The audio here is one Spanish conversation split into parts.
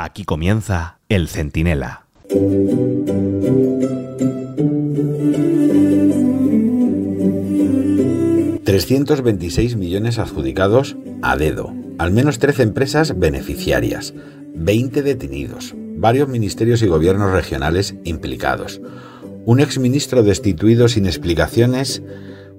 Aquí comienza El Centinela. ...326 millones adjudicados a dedo... ...al menos 13 empresas beneficiarias... ...20 detenidos... ...varios ministerios y gobiernos regionales implicados... ...un exministro destituido sin explicaciones...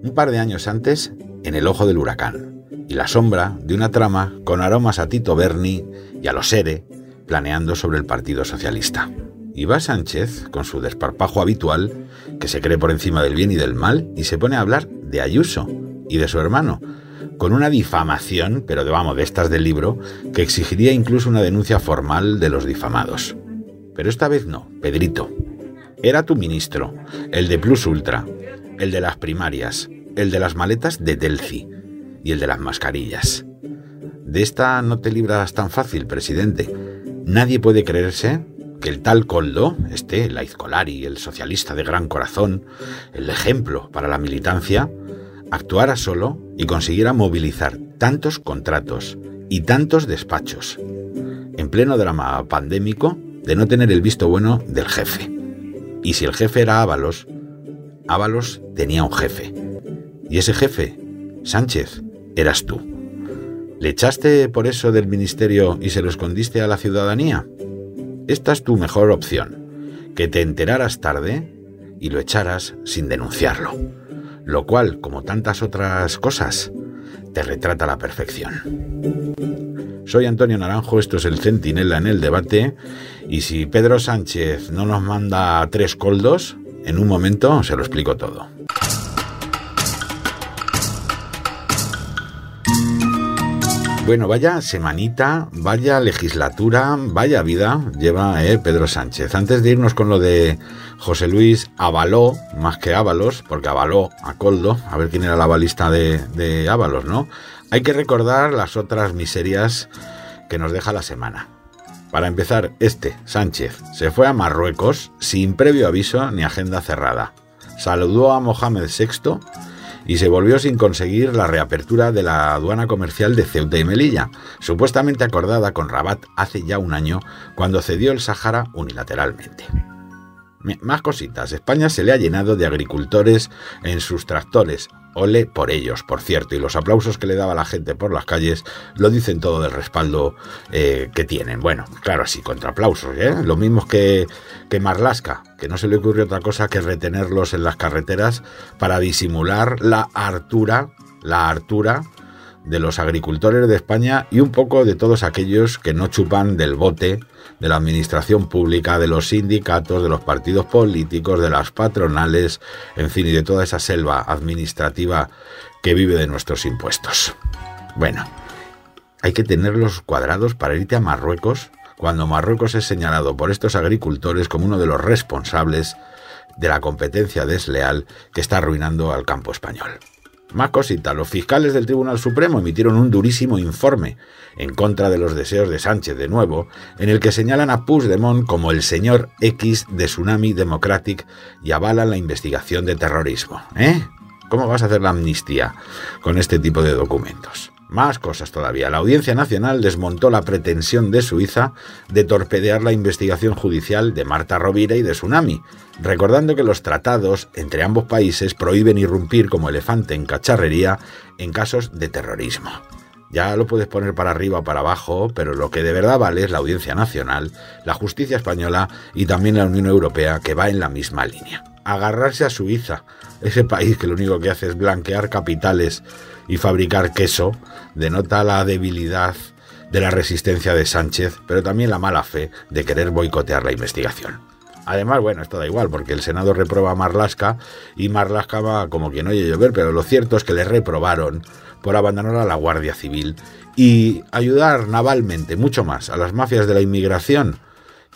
...un par de años antes... ...en el ojo del huracán... ...y la sombra de una trama con aromas a Tito Berni y a los Sere planeando sobre el Partido Socialista. Y va Sánchez, con su desparpajo habitual, que se cree por encima del bien y del mal, y se pone a hablar de Ayuso y de su hermano, con una difamación, pero de, vamos, de estas del libro, que exigiría incluso una denuncia formal de los difamados. Pero esta vez no, Pedrito. Era tu ministro, el de Plus Ultra, el de las primarias, el de las maletas de Delci y el de las mascarillas. De esta no te libras tan fácil, presidente Nadie puede creerse que el tal Coldo, este Laiz Colari, el socialista de gran corazón, el ejemplo para la militancia, actuara solo y consiguiera movilizar tantos contratos y tantos despachos, en pleno drama pandémico, de no tener el visto bueno del jefe. Y si el jefe era Ábalos, Ábalos tenía un jefe. Y ese jefe, Sánchez, eras tú. ¿Le echaste por eso del ministerio y se lo escondiste a la ciudadanía? Esta es tu mejor opción, que te enteraras tarde y lo echaras sin denunciarlo, lo cual, como tantas otras cosas, te retrata a la perfección. Soy Antonio Naranjo, esto es el Centinela en el debate, y si Pedro Sánchez no nos manda tres coldos, en un momento se lo explico todo. Bueno, vaya semanita, vaya legislatura, vaya vida lleva eh, Pedro Sánchez. Antes de irnos con lo de José Luis Avaló, más que Ábalos, porque avaló a Coldo, a ver quién era la balista de, de Ábalos, ¿no? Hay que recordar las otras miserias que nos deja la semana. Para empezar, este, Sánchez, se fue a Marruecos sin previo aviso ni agenda cerrada. Saludó a Mohamed VI y se volvió sin conseguir la reapertura de la aduana comercial de Ceuta y Melilla, supuestamente acordada con Rabat hace ya un año cuando cedió el Sáhara unilateralmente. Más cositas. España se le ha llenado de agricultores en sus tractores. Ole por ellos, por cierto, y los aplausos que le daba la gente por las calles lo dicen todo del respaldo eh, que tienen. Bueno, claro, sí, contra aplausos, ¿eh? Lo mismo que, que Marlasca, que no se le ocurrió otra cosa que retenerlos en las carreteras para disimular la hartura, la hartura de los agricultores de España y un poco de todos aquellos que no chupan del bote de la administración pública, de los sindicatos, de los partidos políticos, de las patronales, en fin, y de toda esa selva administrativa que vive de nuestros impuestos. Bueno, hay que tenerlos cuadrados para irte a Marruecos cuando Marruecos es señalado por estos agricultores como uno de los responsables de la competencia desleal que está arruinando al campo español. Más cosita, los fiscales del Tribunal Supremo emitieron un durísimo informe en contra de los deseos de Sánchez de nuevo, en el que señalan a Puigdemont como el señor X de Tsunami Democratic y avalan la investigación de terrorismo. ¿Eh? ¿Cómo vas a hacer la amnistía con este tipo de documentos? Más cosas todavía. La Audiencia Nacional desmontó la pretensión de Suiza de torpedear la investigación judicial de Marta Rovira y de Tsunami, recordando que los tratados entre ambos países prohíben irrumpir como elefante en cacharrería en casos de terrorismo. Ya lo puedes poner para arriba o para abajo, pero lo que de verdad vale es la Audiencia Nacional, la justicia española y también la Unión Europea, que va en la misma línea. Agarrarse a Suiza, ese país que lo único que hace es blanquear capitales y fabricar queso, denota la debilidad de la resistencia de Sánchez, pero también la mala fe de querer boicotear la investigación. Además, bueno, esto da igual, porque el Senado reprueba a Marlaska y Marlaska va como quien oye llover, pero lo cierto es que le reprobaron por abandonar a la Guardia Civil y ayudar navalmente mucho más a las mafias de la inmigración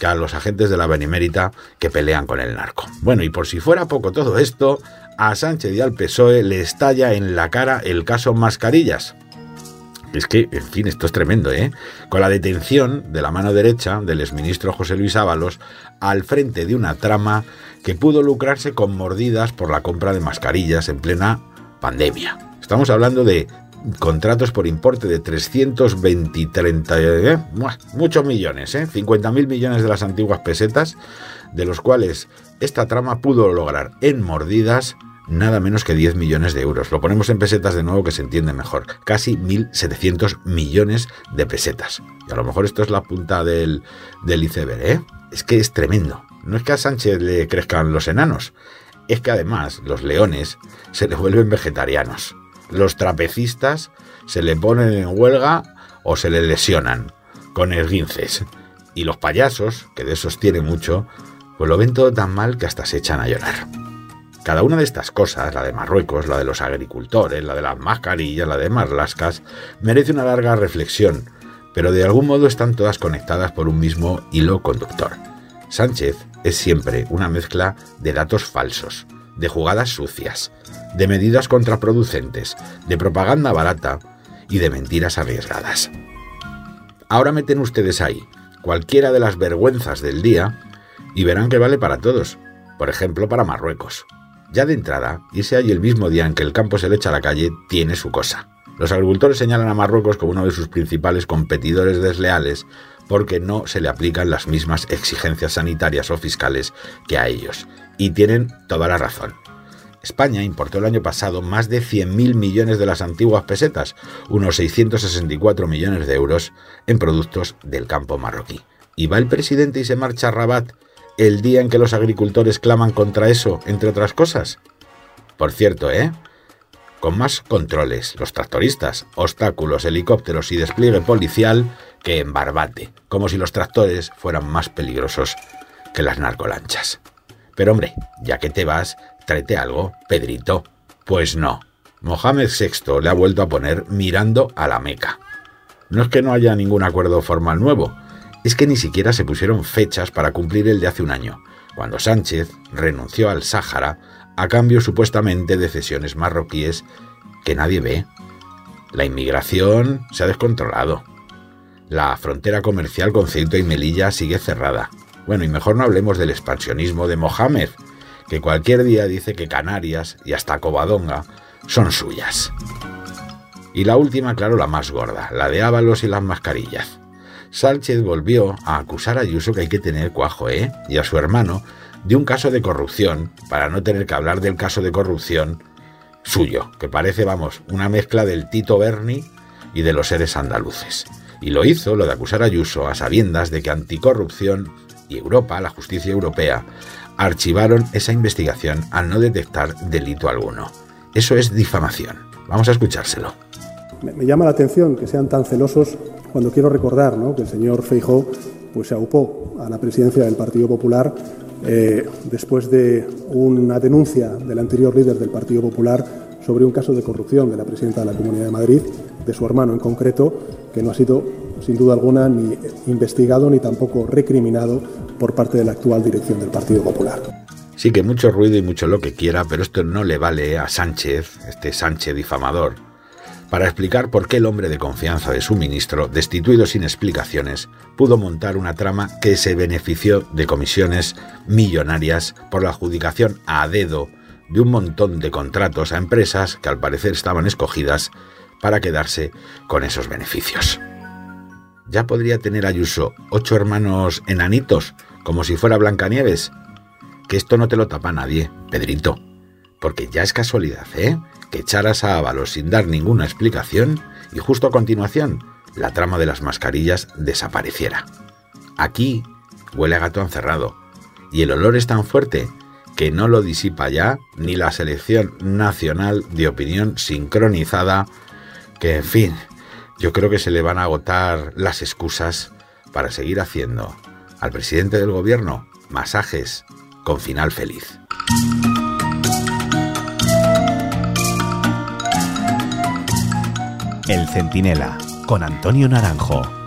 a los agentes de la Benemérita que pelean con el narco. Bueno, y por si fuera poco todo esto, a Sánchez y al PSOE le estalla en la cara el caso Mascarillas. Es que, en fin, esto es tremendo, ¿eh? Con la detención de la mano derecha del exministro José Luis Ábalos al frente de una trama que pudo lucrarse con mordidas por la compra de mascarillas en plena pandemia. Estamos hablando de contratos por importe de 320 30, eh, muchos millones, ¿eh? 50.000 millones de las antiguas pesetas, de los cuales esta trama pudo lograr en mordidas nada menos que 10 millones de euros. Lo ponemos en pesetas de nuevo que se entiende mejor. Casi 1.700 millones de pesetas. Y a lo mejor esto es la punta del, del iceberg, ¿eh? Es que es tremendo. No es que a Sánchez le crezcan los enanos, es que además los leones se le vuelven vegetarianos. Los trapecistas se le ponen en huelga o se le lesionan con esguinces. Y los payasos, que de esos tiene mucho, pues lo ven todo tan mal que hasta se echan a llorar. Cada una de estas cosas, la de Marruecos, la de los agricultores, la de las mascarillas, la de Marlascas, merece una larga reflexión, pero de algún modo están todas conectadas por un mismo hilo conductor. Sánchez es siempre una mezcla de datos falsos, de jugadas sucias, de medidas contraproducentes, de propaganda barata y de mentiras arriesgadas. Ahora meten ustedes ahí cualquiera de las vergüenzas del día y verán que vale para todos, por ejemplo para Marruecos. Ya de entrada, irse allí el mismo día en que el campo se le echa a la calle tiene su cosa. Los agricultores señalan a Marruecos como uno de sus principales competidores desleales porque no se le aplican las mismas exigencias sanitarias o fiscales que a ellos. Y tienen toda la razón. España importó el año pasado más de 100.000 millones de las antiguas pesetas, unos 664 millones de euros, en productos del campo marroquí. Y va el presidente y se marcha a Rabat el día en que los agricultores claman contra eso, entre otras cosas? Por cierto, ¿eh? Con más controles, los tractoristas, obstáculos, helicópteros y despliegue policial que en Barbate, como si los tractores fueran más peligrosos que las narcolanchas. Pero hombre, ya que te vas, tráete algo, Pedrito. Pues no. Mohamed VI le ha vuelto a poner mirando a la Meca. No es que no haya ningún acuerdo formal nuevo, es que ni siquiera se pusieron fechas para cumplir el de hace un año, cuando Sánchez renunció al Sáhara a cambio supuestamente de cesiones marroquíes que nadie ve. La inmigración se ha descontrolado. La frontera comercial con Ceuta y Melilla sigue cerrada. Bueno, y mejor no hablemos del expansionismo de Mohamed, que cualquier día dice que Canarias y hasta Covadonga son suyas. Y la última, claro, la más gorda, la de Ábalos y las mascarillas. Sánchez volvió a acusar a Ayuso que hay que tener cuajo, ¿eh? Y a su hermano de un caso de corrupción, para no tener que hablar del caso de corrupción suyo, que parece, vamos, una mezcla del Tito Berni y de los seres andaluces. Y lo hizo, lo de acusar a Ayuso, a sabiendas de que anticorrupción Europa, la justicia europea, archivaron esa investigación al no detectar delito alguno. Eso es difamación. Vamos a escuchárselo. Me, llama la atención que sean tan celosos cuando quiero recordar que el señor Feijó pues, se aupó a la presidencia del Partido Popular eh, después de una denuncia del anterior líder del Partido Popular sobre un caso de corrupción de la presidenta de la Comunidad de Madrid, de su hermano en concreto, que no ha sido, sin duda alguna, ni investigado ni tampoco recriminado por parte de la actual dirección del Partido Popular. Sí que mucho ruido y mucho lo que quiera, pero esto no le vale a Sánchez, este Sánchez difamador, para explicar por qué el hombre de confianza de su ministro, destituido sin explicaciones, pudo montar una trama que se benefició de comisiones millonarias por la adjudicación a dedo de un montón de contratos a empresas que al parecer estaban escogidas para quedarse con esos beneficios. Ya podría tener Ayuso ocho hermanos enanitos, como si fuera Blancanieves. Que esto no te lo tapa nadie, Pedrito. Porque ya es casualidad, ¿eh? que echaras a Ábalos sin dar ninguna explicación y justo a continuación la trama de las mascarillas desapareciera. Aquí huele a gato encerrado y el olor es tan fuerte que no lo disipa ya ni la selección nacional de opinión sincronizada que, en fin, yo creo que se le van a agotar las excusas para seguir haciendo al presidente del gobierno masajes con final feliz. El Centinela, con Antonio Naranjo.